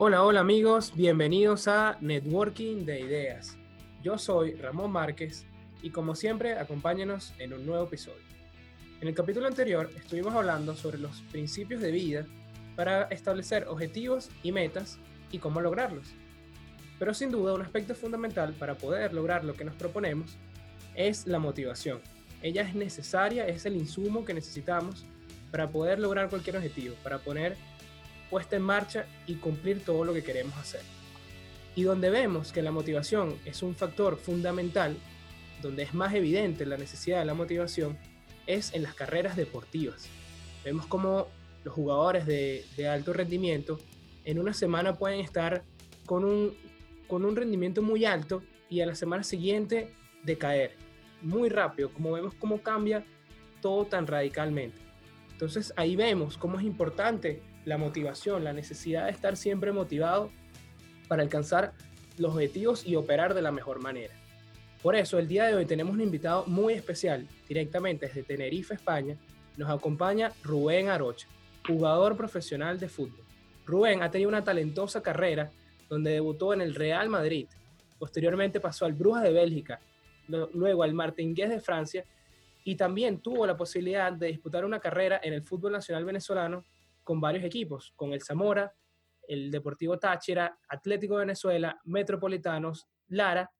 Hola, hola amigos, bienvenidos a Networking de Ideas. Yo soy Ramón Márquez y como siempre acompáñenos en un nuevo episodio. En el capítulo anterior estuvimos hablando sobre los principios de vida para establecer objetivos y metas y cómo lograrlos. Pero sin duda un aspecto fundamental para poder lograr lo que nos proponemos es la motivación. Ella es necesaria, es el insumo que necesitamos para poder lograr cualquier objetivo, para poner puesta en marcha y cumplir todo lo que queremos hacer. Y donde vemos que la motivación es un factor fundamental, donde es más evidente la necesidad de la motivación, es en las carreras deportivas. Vemos como los jugadores de, alto rendimiento en una semana pueden estar con un, con un rendimiento muy alto y a la semana siguiente decaer muy rápido, como vemos cómo cambia todo tan radicalmente. Entonces ahí vemos cómo es importante la motivación, la necesidad de estar siempre motivado para alcanzar los objetivos y operar de la mejor manera. Por eso, el día de hoy tenemos un invitado muy especial, directamente desde Tenerife, España. Nos acompaña Rubén Arocha, jugador profesional de fútbol. Rubén ha tenido una talentosa carrera donde debutó en el Real Madrid, posteriormente pasó al Brujas de Bélgica, luego al Martingués de Francia y también tuvo la posibilidad de disputar una carrera en el fútbol nacional venezolano con varios equipos, con el Zamora, el Deportivo Táchira, Atlético Venezuela, Metropolitanos, Lara,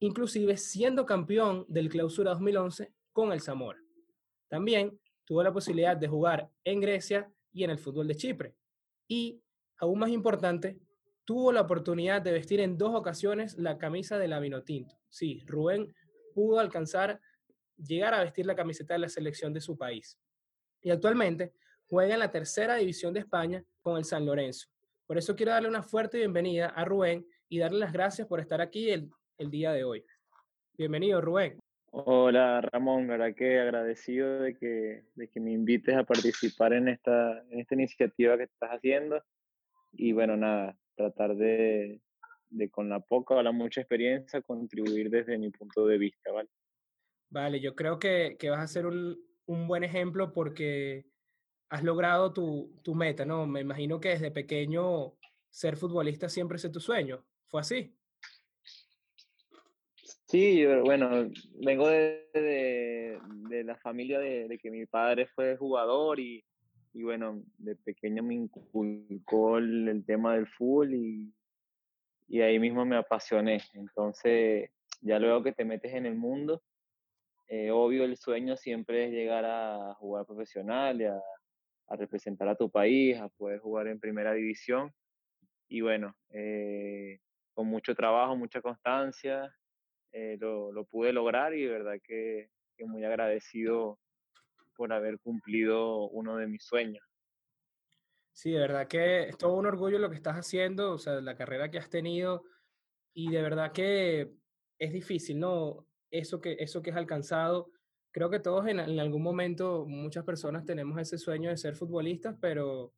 inclusive siendo campeón del Clausura 2011 con el Zamora. También tuvo la posibilidad de jugar en Grecia y en el fútbol de Chipre. Y, aún más importante, tuvo la oportunidad de vestir en dos ocasiones la camisa de la Vinotinto. Sí, Rubén pudo alcanzar llegar a vestir la camiseta de la selección de su país. Y actualmente juega en la tercera división de España con el San Lorenzo. Por eso quiero darle una fuerte bienvenida a Rubén y darle las gracias por estar aquí el, día de hoy. Bienvenido, Rubén. Hola, Ramón, verdad que agradecido de que, de que me invites a participar en esta, en esta iniciativa que estás haciendo. Y bueno, nada, tratar de, de con la poca o la mucha experiencia contribuir desde mi punto de vista, ¿vale? Vale, yo creo que, que vas a ser un, un buen ejemplo porque has logrado tu, tu, meta, ¿no? Me imagino que desde pequeño ser futbolista siempre es tu sueño. ¿Fue así? Sí, bueno, vengo de, de, la familia de, que mi padre fue jugador y, y, bueno, de pequeño me inculcó el, tema del fútbol y, y, ahí mismo me apasioné. Entonces, ya luego que te metes en el mundo, eh, obvio el sueño siempre es llegar a jugar profesional y a a representar a tu país, a poder jugar en primera división. Y bueno, eh, con mucho trabajo, mucha constancia, eh, lo, lo, pude lograr y de verdad que, que, muy agradecido por haber cumplido uno de mis sueños. Sí, de verdad que es todo un orgullo lo que estás haciendo, o sea, la carrera que has tenido y de verdad que es difícil, ¿no? Eso que, eso que has alcanzado creo que todos en, algún momento, muchas personas tenemos ese sueño de ser futbolistas, pero,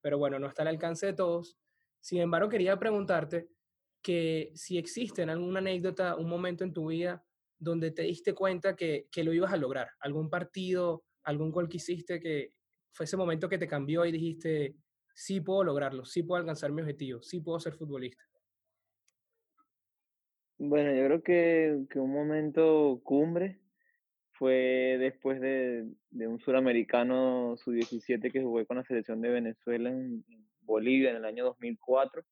pero bueno, no está al alcance de todos. Sin embargo, quería preguntarte que si existe alguna anécdota, un momento en tu vida donde te diste cuenta que, que lo ibas a lograr, algún partido, algún gol que hiciste que fue ese momento que te cambió y dijiste, sí puedo lograrlo, sí puedo alcanzar mi objetivo, sí puedo ser futbolista. Bueno, yo creo que, que un momento cumbre fue después de, de un suramericano sub-17 que jugué con la selección de Venezuela en, Bolivia en el año 2004.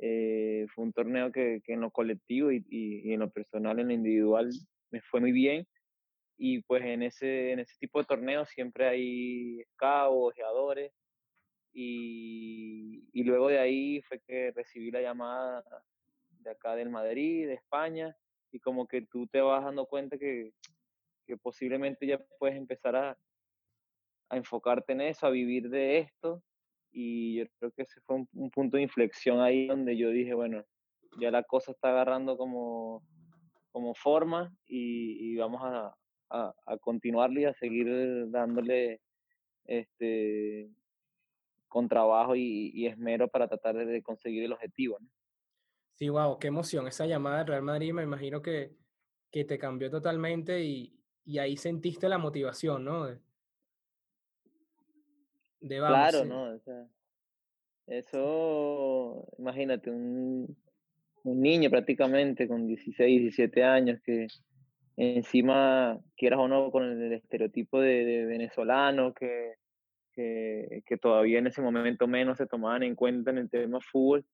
Eh, fue un torneo que, que en lo colectivo y, y, en lo personal, en lo individual, me fue muy bien. Y pues en ese, en ese tipo de torneos siempre hay scouts, ojeadores. Y, y luego de ahí fue que recibí la llamada de acá del Madrid, de España, y como que tú te vas dando cuenta que que posiblemente ya puedes empezar a, a, enfocarte en eso, a vivir de esto. Y yo creo que ese fue un, punto de inflexión ahí donde yo dije, bueno, ya la cosa está agarrando como, como forma y, vamos a, a, a, continuarle y a seguir dándole este, con trabajo y, esmero para tratar de conseguir el objetivo. ¿no? Sí, wow, qué emoción. Esa llamada del Real Madrid me imagino que, que te cambió totalmente y, y ahí sentiste la motivación, ¿no? De, claro, ¿no? Eso, imagínate, un, un niño prácticamente con 16, 17 años que encima, quieras o no, con el estereotipo de, de venezolano que, que, que, todavía en ese momento menos se tomaban en cuenta en el tema fútbol,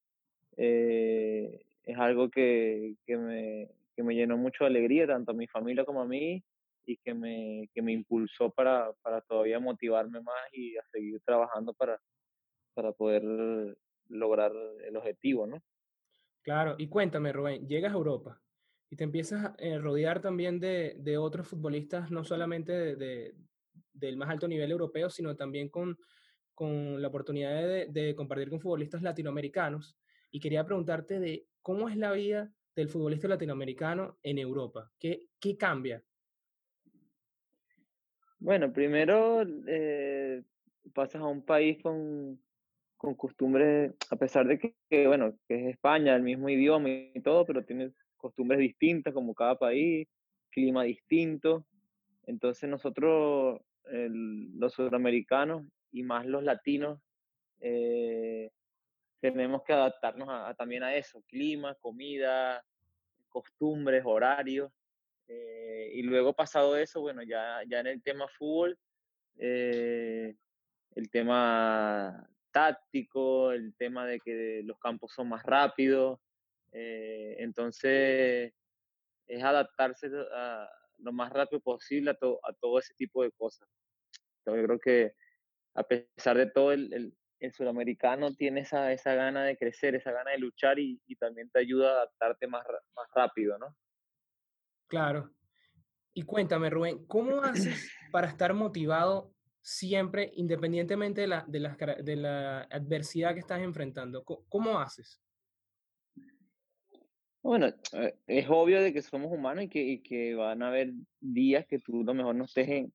eh, es algo que, que, me, que me llenó mucho de alegría, tanto a mi familia como a mí, y que me, que me impulsó para, para todavía motivarme más y a seguir trabajando para, para poder lograr el objetivo, ¿no? Claro, y cuéntame, Rubén, llegas a Europa y te empiezas a eh, rodear también de, de, otros futbolistas, no solamente de, de, del más alto nivel europeo, sino también con, con la oportunidad de, compartir con futbolistas latinoamericanos. Y quería preguntarte de cómo es la vida del futbolista latinoamericano en Europa. ¿Qué, qué cambia? Bueno, primero eh, pasas a un país con, con costumbres, a pesar de que, bueno, que es España, el mismo idioma y todo, pero tiene costumbres distintas como cada país, clima distinto. Entonces nosotros, el, los sudamericanos y más los latinos, eh, tenemos que adaptarnos a, también a eso, clima, comida, costumbres, horarios. Eh, y luego pasado eso, bueno, ya, ya en el tema fútbol, eh, el tema táctico, el tema de que los campos son más rápidos. Eh, entonces, es adaptarse lo más rápido posible a, to, a, todo ese tipo de cosas. Yo creo que a pesar de todo, el, el, el sudamericano tiene esa, esa gana de crecer, esa gana de luchar y, y también te ayuda a adaptarte más, más rápido, ¿no? Claro. Y cuéntame, Rubén, ¿cómo haces para estar motivado siempre, independientemente de la, de la, de la adversidad que estás enfrentando? ¿Cómo, cómo haces? Bueno, eh, es obvio de que somos humanos y que, y que van a haber días que tú a lo mejor no estés en,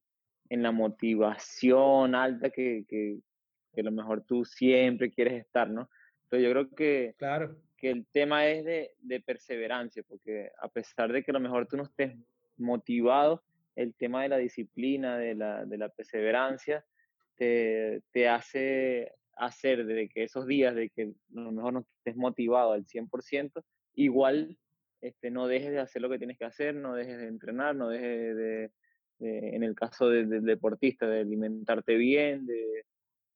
en la motivación alta que, que, que, a lo mejor tú siempre quieres estar, ¿no? Pero yo creo que, claro. Que el tema es de, perseverancia, porque a pesar de que a lo mejor tú no estés motivado, el tema de la disciplina, de la, perseverancia, te, hace hacer de que esos días de que a lo mejor no estés motivado al 100%, igual este, no dejes de hacer lo que tienes que hacer, no dejes de entrenar, no dejes de, en el caso del de deportista, de alimentarte bien, de,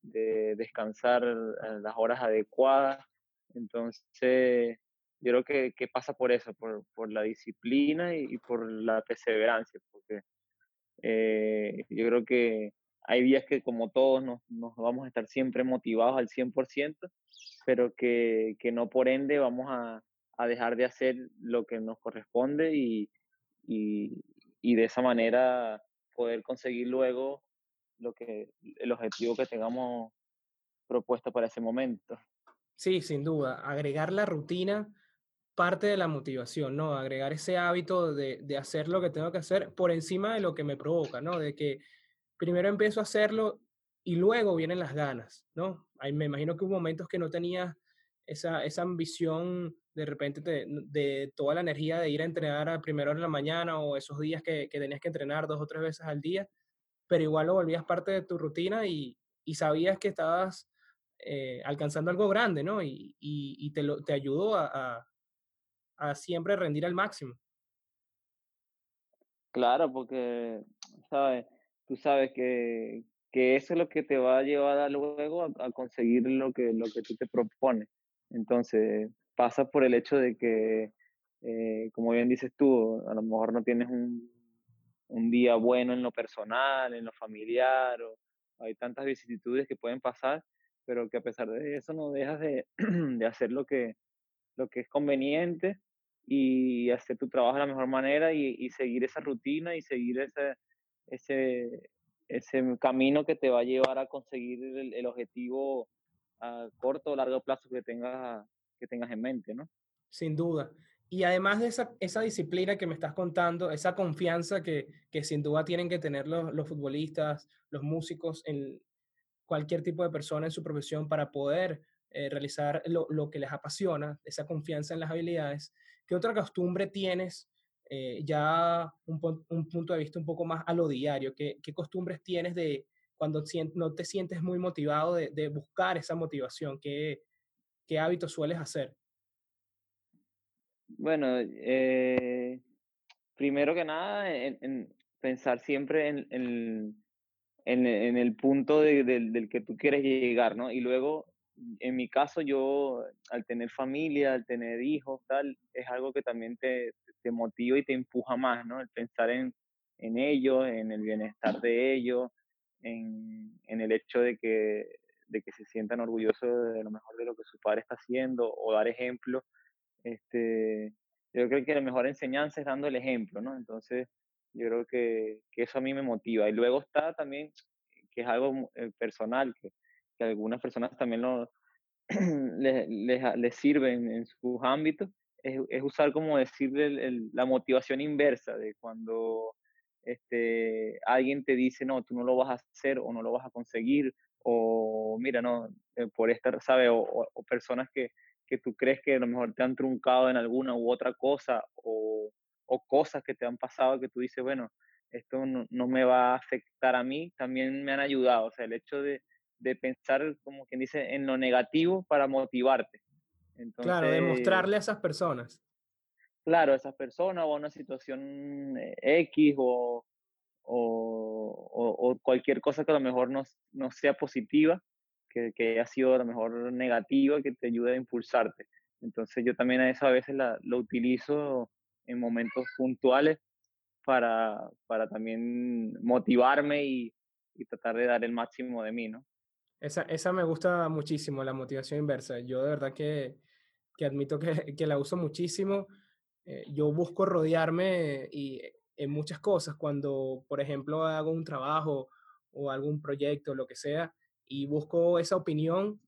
de descansar a las horas adecuadas. Entonces, yo creo que, que pasa por eso, por, por la disciplina y, por la perseverancia, porque eh, yo creo que hay días que como todos nos, nos, vamos a estar siempre motivados al 100%, pero que, que no por ende vamos a, a, dejar de hacer lo que nos corresponde y, y, y de esa manera poder conseguir luego lo que, el objetivo que tengamos propuesto para ese momento. Sí, sin duda. Agregar la rutina parte de la motivación, ¿no? Agregar ese hábito de, de, hacer lo que tengo que hacer por encima de lo que me provoca, ¿no? De que primero empiezo a hacerlo y luego vienen las ganas, ¿no? Ahí me imagino que hubo momentos que no tenía esa, esa ambición de repente de, de, toda la energía de ir a entrenar a primera hora de la mañana o esos días que, que, tenías que entrenar dos o tres veces al día, pero igual lo volvías parte de tu rutina y, y sabías que estabas eh, alcanzando algo grande, ¿no? Y, y, te, lo, te ayudó a, a a siempre rendir al máximo. Claro, porque, ¿sabes? Tú sabes que, que eso es lo que te va a llevar luego a, a, conseguir lo que, lo que tú te propones. Entonces, pasa por el hecho de que, eh, como bien dices tú, a lo mejor no tienes un, un día bueno en lo personal, en lo familiar, o hay tantas vicisitudes que pueden pasar, pero que a pesar de eso no dejas de, de hacer lo que, lo que es conveniente y hacer tu trabajo de la mejor manera y, y seguir esa rutina y seguir ese, ese, ese camino que te va a llevar a conseguir el, el objetivo a corto o largo plazo que tengas, que tengas en mente, ¿no? Sin duda. Y además de esa, esa disciplina que me estás contando, esa confianza que, que sin duda tienen que tener los, los futbolistas, los músicos, en cualquier tipo de persona en su profesión para poder eh, realizar lo, lo, que les apasiona, esa confianza en las habilidades, ¿qué otra costumbre tienes eh, ya un, un, punto de vista un poco más a lo diario? ¿Qué, qué costumbres tienes de cuando no te sientes muy motivado de, buscar esa motivación? ¿Qué, ¿Qué hábitos sueles hacer? Bueno, eh, primero que nada, en, pensar siempre en, en, el punto del que tú quieres llegar, ¿no? Y luego, en mi caso, yo, al tener familia, al tener hijos, tal, es algo que también te, motiva y te empuja más, ¿no? El pensar en, en ellos, en el bienestar de ellos, en, en el hecho de que, de que se sientan orgullosos de lo mejor de lo que su padre está haciendo o dar ejemplo. Este, yo creo que la mejor enseñanza es dando el ejemplo, ¿no? Entonces, yo creo que, que eso a mí me motiva. Y luego está también, que es algo eh, personal, que, algunas personas también lo, les, les, sirven en sus ámbitos, es, es usar como decir la motivación inversa de cuando este, alguien te dice, no, tú no lo vas a hacer o no lo vas a conseguir, o mira, no, eh, por estar, ¿sabes? O, o, personas que, que, tú crees que a lo mejor te han truncado en alguna u otra cosa, o, o cosas que te han pasado que tú dices, bueno, esto no, no, me va a afectar a mí, también me han ayudado. O sea, el hecho de, de pensar, como quien dice, en lo negativo para motivarte. Entonces, claro, demostrarle a esas personas claro, esa persona o una situación eh, X o, o, cualquier cosa que a lo mejor no, no sea positiva, que, que, haya sido a lo mejor negativa, que te ayude a impulsarte. Entonces yo también a eso a veces la, lo utilizo en momentos puntuales para, para también motivarme y, y, tratar de dar el máximo de mí, ¿no? Esa, esa me gusta muchísimo, la motivación inversa. Yo de verdad que, que admito que, que la uso muchísimo eh, yo busco rodearme y, en muchas cosas cuando, por ejemplo, hago un trabajo o algún proyecto, lo que sea, y busco esa opinión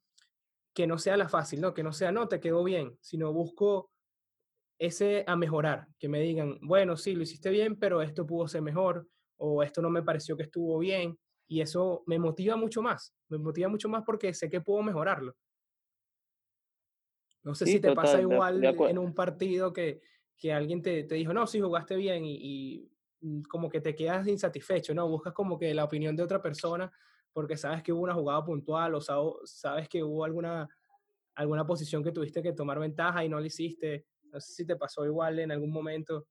que no sea la fácil, ¿no? Que no sea, no, te quedó bien, sino busco ese a mejorar, que me digan, bueno, sí, lo hiciste bien, pero esto pudo ser mejor, o esto no me pareció que estuvo bien, y eso me motiva mucho más, me motiva mucho más porque sé que puedo mejorarlo. No sé si te pasa igual en un partido que, que alguien te, te dijo, no, sí, jugaste bien y, mm, como que te quedas insatisfecho, ¿no? Buscas como que la opinión de otra persona porque sabes que hubo una jugada puntual o sabes que hubo alguna, alguna posición que tuviste que tomar ventaja y no la hiciste. No sé si te pasó igual en algún momento.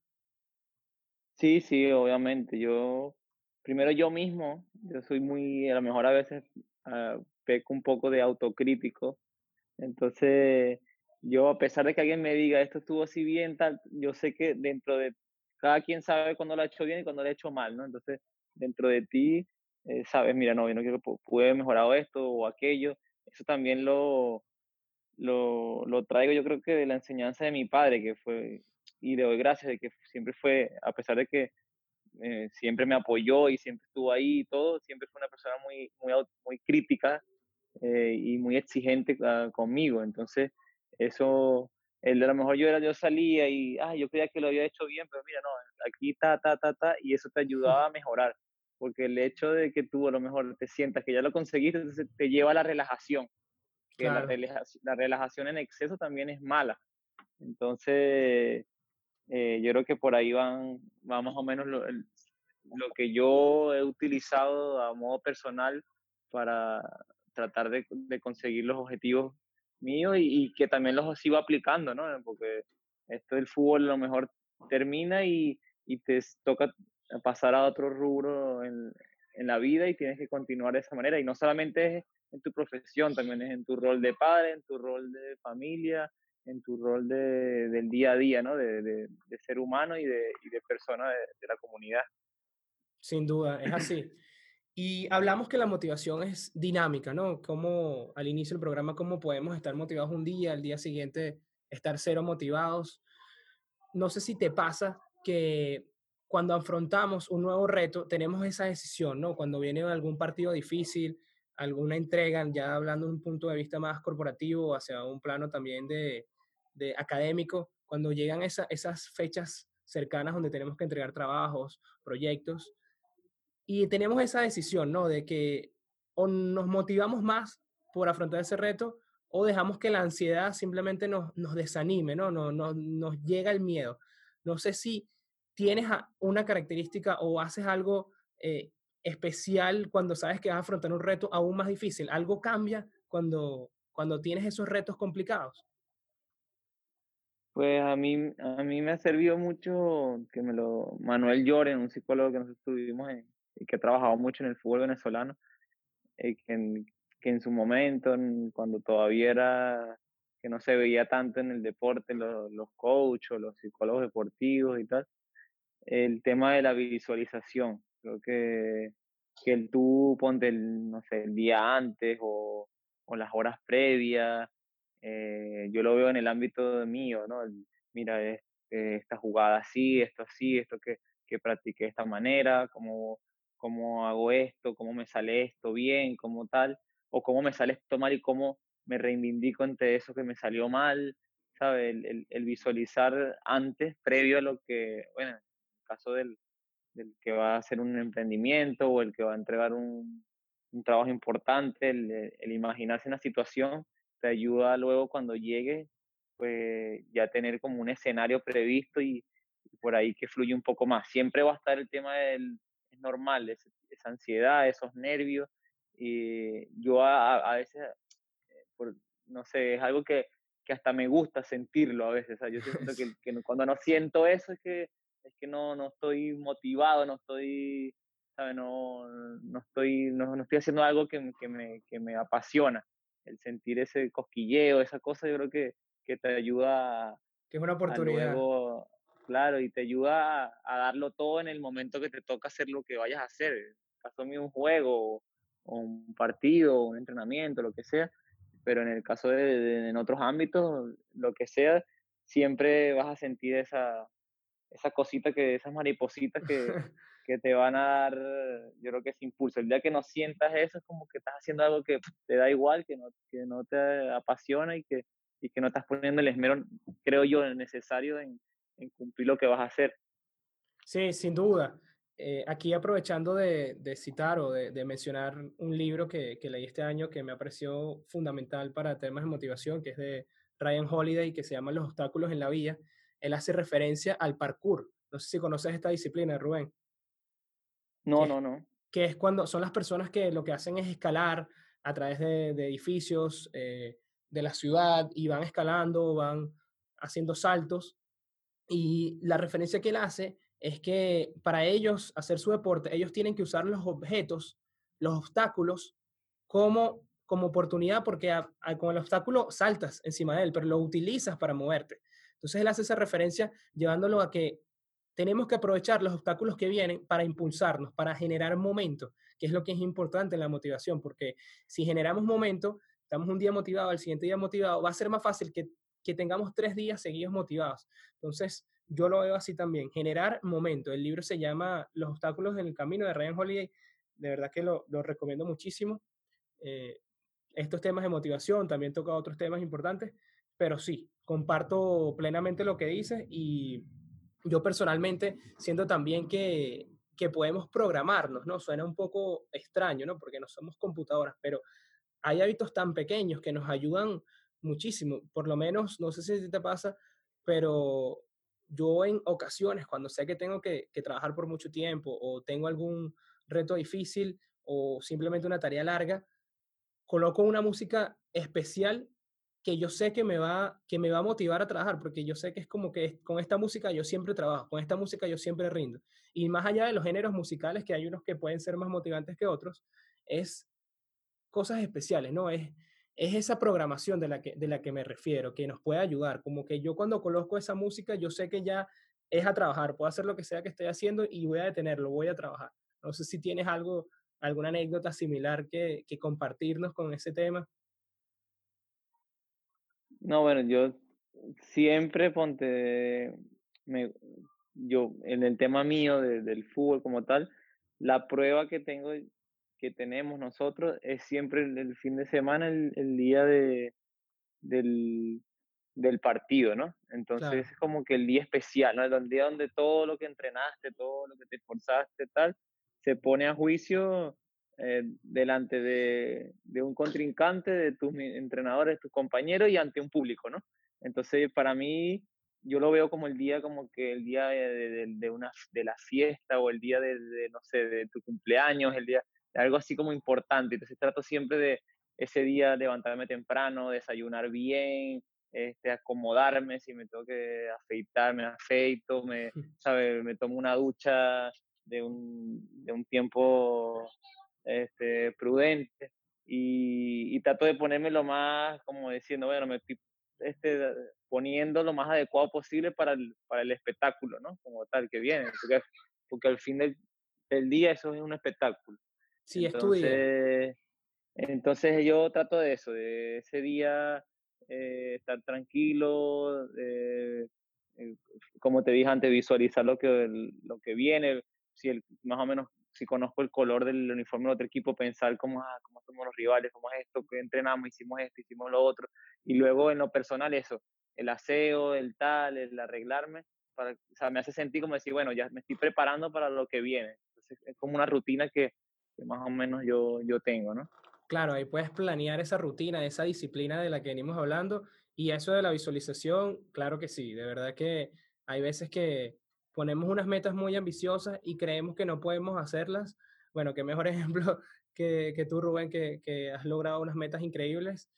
Sí, sí, obviamente. Yo, primero yo mismo, yo soy muy, a lo mejor a veces uh, peco un poco de autocrítico. Entonces, yo a pesar de que alguien me diga esto estuvo así bien, tal, yo sé que dentro de cada quien sabe cuando lo ha hecho bien y cuando lo ha hecho mal, ¿no? Entonces, dentro de ti, eh, sabes, mira, no, yo no quiero, pude haber mejorado esto o aquello. Eso también lo, lo, lo traigo yo creo que de la enseñanza de mi padre, que fue, y le doy gracias de que siempre fue, a pesar de que eh, siempre me apoyó y siempre estuvo ahí y todo, siempre fue una persona muy, muy, muy crítica eh, y muy exigente uh, conmigo. Entonces, eso, el de lo mejor yo era, yo salía y, ah, yo creía que lo había hecho bien, pero mira, no, aquí ta, ta, ta, ta, y eso te ayudaba a mejorar, porque el hecho de que tú a lo mejor te sientas que ya lo conseguiste, te lleva a la relajación, que la, relajación, la, relajación en exceso también es mala. Entonces, eh, yo creo que por ahí van, va más o menos lo, lo que yo he utilizado a modo personal para tratar de, de conseguir los objetivos mío y, que también los sigo aplicando, ¿no? Porque esto del fútbol a lo mejor termina y, y te toca pasar a otro rubro en, en, la vida y tienes que continuar de esa manera. Y no solamente es en tu profesión, también es en tu rol de padre, en tu rol de familia, en tu rol de, del día a día, ¿no? De, de, de ser humano y de, y persona de la comunidad. Sin duda, es así. Y hablamos que la motivación es dinámica, ¿no? Como al inicio del programa, cómo podemos estar motivados un día, al día siguiente estar cero motivados. No sé si te pasa que cuando afrontamos un nuevo reto, tenemos esa decisión, ¿no? Cuando viene algún partido difícil, alguna entrega, ya hablando de un punto de vista más corporativo, hacia un plano también de, de académico, cuando llegan esa, esas fechas cercanas donde tenemos que entregar trabajos, proyectos, y tenemos esa decisión, ¿no? De que o nos motivamos más por afrontar ese reto o dejamos que la ansiedad simplemente nos, nos desanime, ¿no? No, no, nos llega el miedo. No sé si tienes una característica o haces algo eh, especial cuando sabes que vas a afrontar un reto aún más difícil? ¿Algo cambia cuando, cuando tienes esos retos complicados? Pues a mí, a mí me ha servido mucho que me lo, Manuel Lloren, un psicólogo que nosotros tuvimos y que ha trabajado mucho en el fútbol venezolano, eh, que, en, que en su momento, cuando todavía era, que no se veía tanto en el deporte, los, los coaches, los psicólogos deportivos y tal, el tema de la visualización. Creo que, que el tú ponte el, no sé, el día antes o, o las horas previas, eh, yo lo veo en el ámbito mío, ¿no? mira, eh, esta jugada así, esto así, esto que, que practiqué de esta manera, cómo, cómo hago esto, cómo me sale esto bien, como tal, o cómo me sale esto mal y cómo me reivindico entre eso que me salió mal, ¿sabes? El, el, visualizar antes, previo a lo que, bueno, en el caso del, del, que va a hacer un emprendimiento o el que va a entregar un, un trabajo importante, el, el, imaginarse una situación te ayuda luego cuando llegue, pues ya tener como un escenario previsto y, por ahí que fluye un poco más. Siempre va a estar el tema del, es normal, esa ansiedad, esos nervios. Y yo a, a veces, eh, por, no sé, es algo que, que, hasta me gusta sentirlo a veces. yo siento que, que, cuando no siento eso es que, es que no, no estoy motivado, no estoy, ¿sabe? No, no, estoy, no, no estoy haciendo algo que, que, me, que me apasiona el sentir ese cosquilleo, esa cosa, yo creo que, que te ayuda. Que es una oportunidad. claro, y te ayuda a, darlo todo en el momento que te toca hacer lo que vayas a hacer. caso mío, un juego, o un partido, un entrenamiento, lo que sea. Pero en el caso de, en otros ámbitos, lo que sea, siempre vas a sentir esa, esa cosita que, esas maripositas que, que te van a dar, yo creo que ese impulso. El día que no sientas eso es como que estás haciendo algo que te da igual, que no, que no te apasiona y que, y que no estás poniendo el esmero, creo yo, necesario en, en cumplir lo que vas a hacer. Sí, sin duda. Eh, aquí aprovechando de, de citar o de, de, mencionar un libro que, que, leí este año que me pareció fundamental para temas de motivación, que es de Ryan Holiday, que se llama Los obstáculos en la vía. Él hace referencia al parkour. No sé si conoces esta disciplina, Rubén. No, no, no. Que es cuando son las personas que lo que hacen es escalar a través de, de edificios eh, de la ciudad y van escalando, van haciendo saltos. Y la referencia que él hace es que para ellos hacer su deporte, ellos tienen que usar los objetos, los obstáculos, como, como oportunidad, porque con el obstáculo saltas encima de él, pero lo utilizas para moverte. Entonces él hace esa referencia llevándolo a que tenemos que aprovechar los obstáculos que vienen para impulsarnos, para generar momento, que es lo que es importante en la motivación, porque si generamos momento, estamos un día motivado, al siguiente día motivado, va a ser más fácil que, que tengamos tres días seguidos motivados. Entonces, yo lo veo así también, generar momento. El libro se llama Los obstáculos en el camino de Ryan Holiday. De verdad que lo, lo recomiendo muchísimo. Eh, estos temas de motivación, también toca otros temas importantes, pero sí, comparto plenamente lo que dice y yo personalmente siento también que, que podemos programarnos, ¿no? Suena un poco extraño, ¿no? Porque no somos computadoras, pero hay hábitos tan pequeños que nos ayudan muchísimo. Por lo menos, no sé si te pasa, pero yo en ocasiones, cuando sé que tengo que, que, trabajar por mucho tiempo o tengo algún reto difícil o simplemente una tarea larga, coloco una música especial que yo sé que me, va, que me va a motivar a trabajar, porque yo sé que es como que con esta música yo siempre trabajo, con esta música yo siempre rindo. Y más allá de los géneros musicales, que hay unos que pueden ser más motivantes que otros, es cosas especiales, ¿no? Es, es esa programación de la, que, de la que me refiero, que nos puede ayudar. Como que yo cuando coloco esa música, yo sé que ya es a trabajar, puedo hacer lo que sea que estoy haciendo y voy a detenerlo, voy a trabajar. No sé si tienes algo, alguna anécdota similar que, que compartirnos con ese tema. No, bueno, yo siempre ponte, me, yo en el tema mío de, del fútbol como tal, la prueba que tengo, que tenemos nosotros es siempre el, fin de semana, el, el día de, del, del partido, ¿no? Entonces claro. es como que el día especial, ¿no? El día donde todo lo que entrenaste, todo lo que te esforzaste, tal, se pone a juicio eh, delante de, de, un contrincante, de tus entrenadores, tus compañeros y ante un público, ¿no? Entonces, para mí, yo lo veo como el día, como que el día de, de, una, de la fiesta o el día de, no sé, de tu cumpleaños, el día de algo así como importante. Entonces trato siempre de ese día levantarme temprano, desayunar bien, este, acomodarme, si me tengo que afeitar, me afeito, me, ¿sabe? me tomo una ducha de un, de un tiempo este, prudente y, y, trato de ponerme lo más, como diciendo, bueno, me estoy este, poniendo lo más adecuado posible para el, para el espectáculo, ¿no? Como tal, que viene, porque, porque al fin del, del día eso es un espectáculo. Sí, entonces, entonces yo trato de eso, de ese día eh, estar tranquilo, eh, como te dije antes, visualizar lo que, lo que viene, si el, más o menos si conozco el color del uniforme del otro equipo, pensar cómo, ah, cómo somos los rivales, cómo es esto, que entrenamos, hicimos esto, hicimos lo otro. Y luego en lo personal eso, el aseo, el tal, el arreglarme, para, o sea, me hace sentir como decir, bueno, ya me estoy preparando para lo que viene. Entonces es como una rutina que, que más o menos yo, yo tengo, ¿no? Claro, ahí puedes planear esa rutina, esa disciplina de la que venimos hablando. Y eso de la visualización, claro que sí, de verdad que hay veces que ponemos unas metas muy ambiciosas y creemos que no podemos hacerlas. Bueno, qué mejor ejemplo que, que tú, Rubén, que, que, has logrado unas metas increíbles,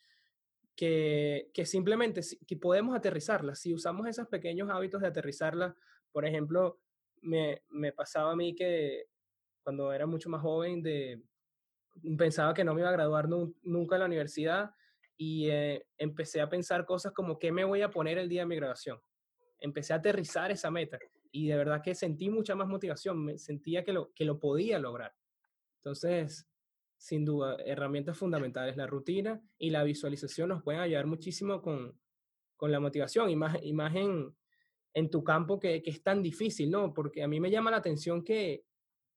que, que simplemente que podemos aterrizarlas. Si usamos esos pequeños hábitos de aterrizarlas, por ejemplo, me, me pasaba a mí que cuando era mucho más joven de pensaba que no me iba a graduar nunca en la universidad y eh, empecé a pensar cosas como qué me voy a poner el día de mi graduación. Empecé a aterrizar esa meta y de verdad que sentí mucha más motivación, me sentía que lo, que lo podía lograr. Entonces, sin duda, herramientas fundamentales, la rutina y la visualización nos pueden ayudar muchísimo con, con la motivación y más, y más en, en tu campo que, que, es tan difícil, ¿no? Porque a mí me llama la atención que,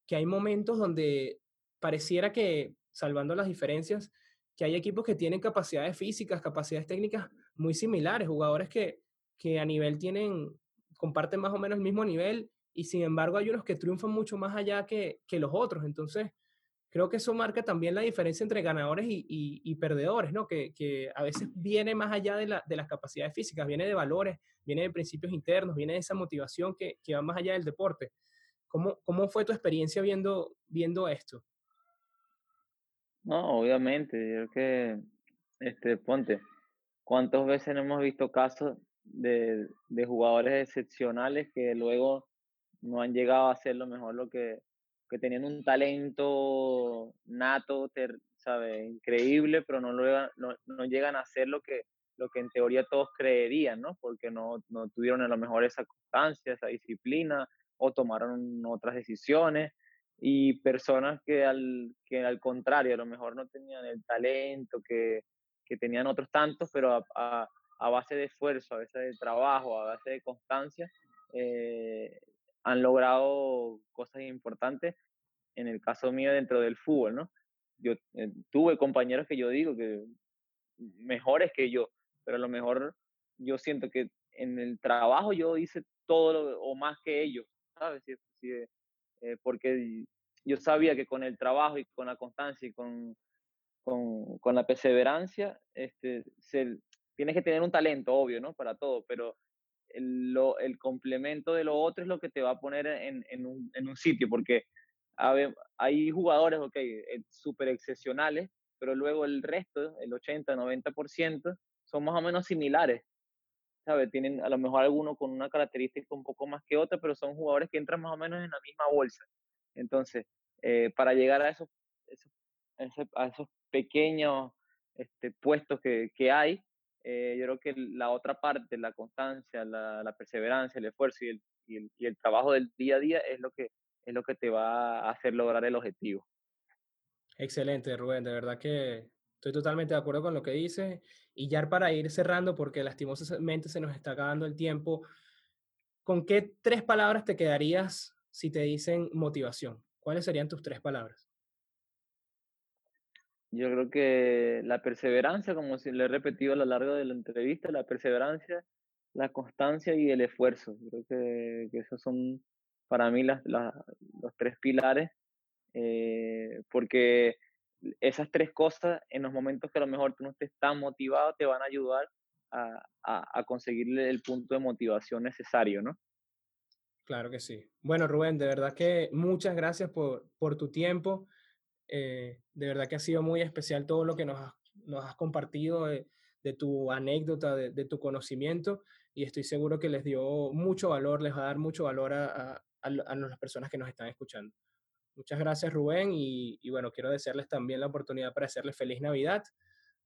que hay momentos donde pareciera que, salvando las diferencias, que hay equipos que tienen capacidades físicas, capacidades técnicas muy similares, jugadores que, que a nivel tienen, comparten más o menos el mismo nivel y sin embargo hay unos que triunfan mucho más allá que, que los otros. Entonces, creo que eso marca también la diferencia entre ganadores y, y, perdedores, ¿no? Que, que, a veces viene más allá de, la, de, las capacidades físicas, viene de valores, viene de principios internos, viene de esa motivación que, que va más allá del deporte. ¿Cómo, ¿Cómo fue tu experiencia viendo, viendo esto? No, obviamente, yo creo que, este, ponte, ¿cuántas veces hemos visto casos de, de jugadores excepcionales que luego no han llegado a ser lo mejor lo que, que tenían un talento nato, ter, ¿sabe? increíble, pero no, no, no, llegan a ser lo que, lo que en teoría todos creerían, ¿no? Porque no, no tuvieron a lo mejor esa constancia, esa disciplina, o tomaron otras decisiones y personas que al, que al contrario, a lo mejor no tenían el talento, que, que tenían otros tantos, pero a, a, base de esfuerzo, a base de trabajo, a base de constancia, eh, han logrado cosas importantes. En el caso mío, dentro del fútbol, ¿no? Yo eh, tuve compañeros que yo digo que mejores que yo, pero a lo mejor yo siento que en el trabajo yo hice todo lo, o más que ellos, ¿sabes? Si, si, eh, porque yo sabía que con el trabajo y con la constancia y con, con, con la perseverancia, este, se, tienes que tener un talento, obvio, ¿no? Para todo, pero el, lo, el complemento de lo otro es lo que te va a poner en, en, un, en un, sitio, porque hay jugadores, ok, eh, súper excepcionales, pero luego el resto, el 80, 90%, son más o menos similares. ¿sabes? Tienen a lo mejor alguno con una característica un poco más que otra, pero son jugadores que entran más o menos en la misma bolsa. Entonces, eh, para llegar a esos, esos, a esos pequeños este, puestos que, que hay, eh, yo creo que la otra parte, la constancia, la, la perseverancia, el esfuerzo y el, y, el, y el, trabajo del día a día es lo, que, es lo que te va a hacer lograr el objetivo. Excelente, Rubén. De verdad que estoy totalmente de acuerdo con lo que dices. Y ya para ir cerrando, porque lastimosamente se nos está acabando el tiempo, ¿con qué tres palabras te quedarías si te dicen motivación? ¿Cuáles serían tus tres palabras? Yo creo que la perseverancia, como le he repetido a lo largo de la entrevista, la perseverancia, la constancia y el esfuerzo. Creo que, que esos son para mí las, las, los tres pilares, eh, porque esas tres cosas en los momentos que a lo mejor tú no estés tan motivado te van a ayudar a, conseguir el punto de motivación necesario, ¿no? Claro que sí. Bueno, Rubén, de verdad que muchas gracias por, por tu tiempo. Eh, de verdad que ha sido muy especial todo lo que nos has, compartido de, tu anécdota, de, tu conocimiento, y estoy seguro que les dio mucho valor, les va a dar mucho valor a, a, las personas que nos están escuchando. Muchas gracias, Rubén, y, y, bueno, quiero desearles también la oportunidad para hacerles feliz Navidad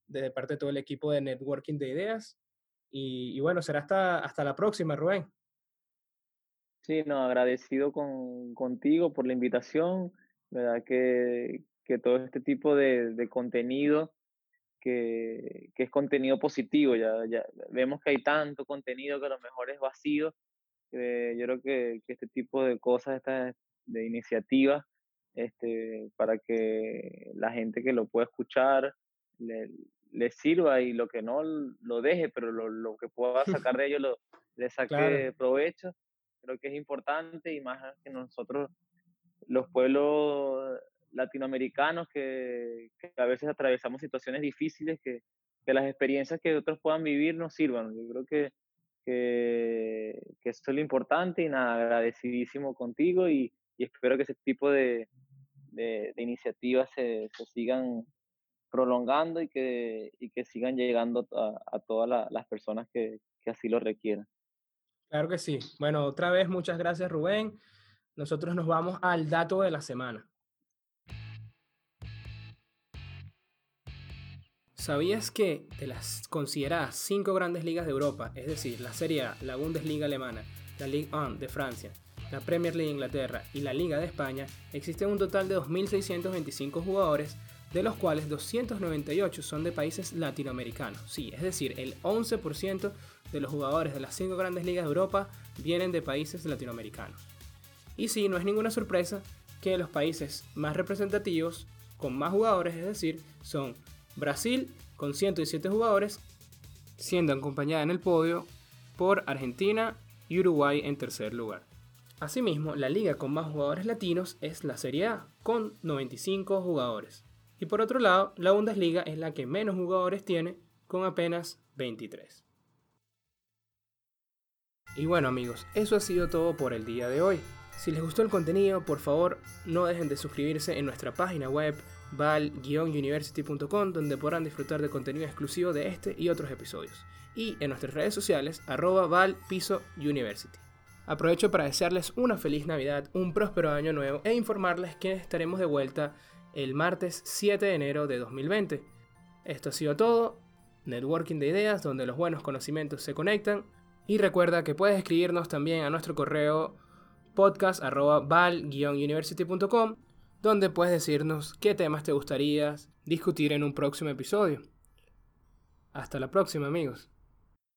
desde parte de todo el equipo de Networking de Ideas. Y, y bueno, será hasta, hasta la próxima, Rubén. Sí, no, agradecido con, contigo por la invitación, ¿verdad? Que, que todo este tipo de, de contenido, que, que, es contenido positivo, ya, ya vemos que hay tanto contenido que a lo mejor es vacío, yo creo que, que, este tipo de cosas, estas de iniciativas, este, para que la gente que lo pueda escuchar le, le sirva y lo que no lo deje, pero lo, lo que pueda sacar de ello lo, le saque provecho creo que es importante y más que nosotros, los pueblos latinoamericanos que, a veces atravesamos situaciones difíciles, que, que, las experiencias que otros puedan vivir nos sirvan. Yo creo que, que, eso es lo importante y nada, agradecidísimo contigo y, y espero que ese tipo de, de, iniciativas se, se, sigan prolongando y que, y que sigan llegando a, a todas las personas que, que así lo requieran. Claro que sí. Bueno, otra vez muchas gracias Rubén. Nosotros nos vamos al dato de la semana. ¿Sabías que de las consideradas cinco grandes ligas de Europa, es decir, la Serie A, la Bundesliga alemana, la Ligue 1 de Francia, la Premier League de Inglaterra y la Liga de España, existen un total de 2.625 jugadores, de los cuales 298 son de países latinoamericanos? Sí, es decir, el 11% de los jugadores de las cinco grandes ligas de Europa vienen de países latinoamericanos. Y sí, no es ninguna sorpresa que los países más representativos, con más jugadores, es decir, son Brasil con 117 jugadores, siendo acompañada en el podio por Argentina y Uruguay en tercer lugar. Asimismo, la liga con más jugadores latinos es la Serie A, con 95 jugadores. Y por otro lado, la Bundesliga es la que menos jugadores tiene, con apenas 23. Y bueno amigos, eso ha sido todo por el día de hoy. Si les gustó el contenido, por favor no dejen de suscribirse en nuestra página web val-university.com donde podrán disfrutar de contenido exclusivo de este y otros episodios. Y en nuestras redes sociales arroba val-university. Aprovecho para desearles una feliz Navidad, un próspero año nuevo e informarles que estaremos de vuelta el martes 7 de enero de 2020. Esto ha sido todo. Networking de ideas donde los buenos conocimientos se conectan y recuerda que puedes escribirnos también a nuestro correo podcast.val-university.com donde puedes decirnos qué temas te gustaría discutir en un próximo episodio. Hasta la próxima amigos.